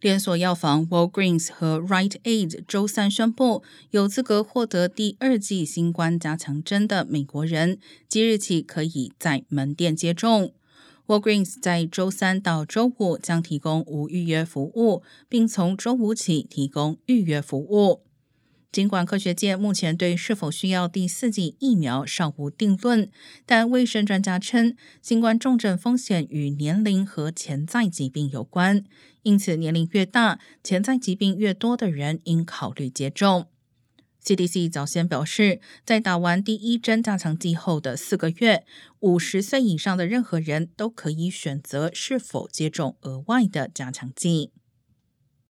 连锁药房 Walgreens 和 Rite Aid 周三宣布，有资格获得第二剂新冠加强针的美国人，即日起可以在门店接种。Walgreens 在周三到周五将提供无预约服务，并从周五起提供预约服务。尽管科学界目前对是否需要第四剂疫苗尚无定论，但卫生专家称，新冠重症风险与年龄和潜在疾病有关，因此年龄越大、潜在疾病越多的人应考虑接种。CDC 早先表示，在打完第一针加强剂后的四个月，五十岁以上的任何人都可以选择是否接种额外的加强剂。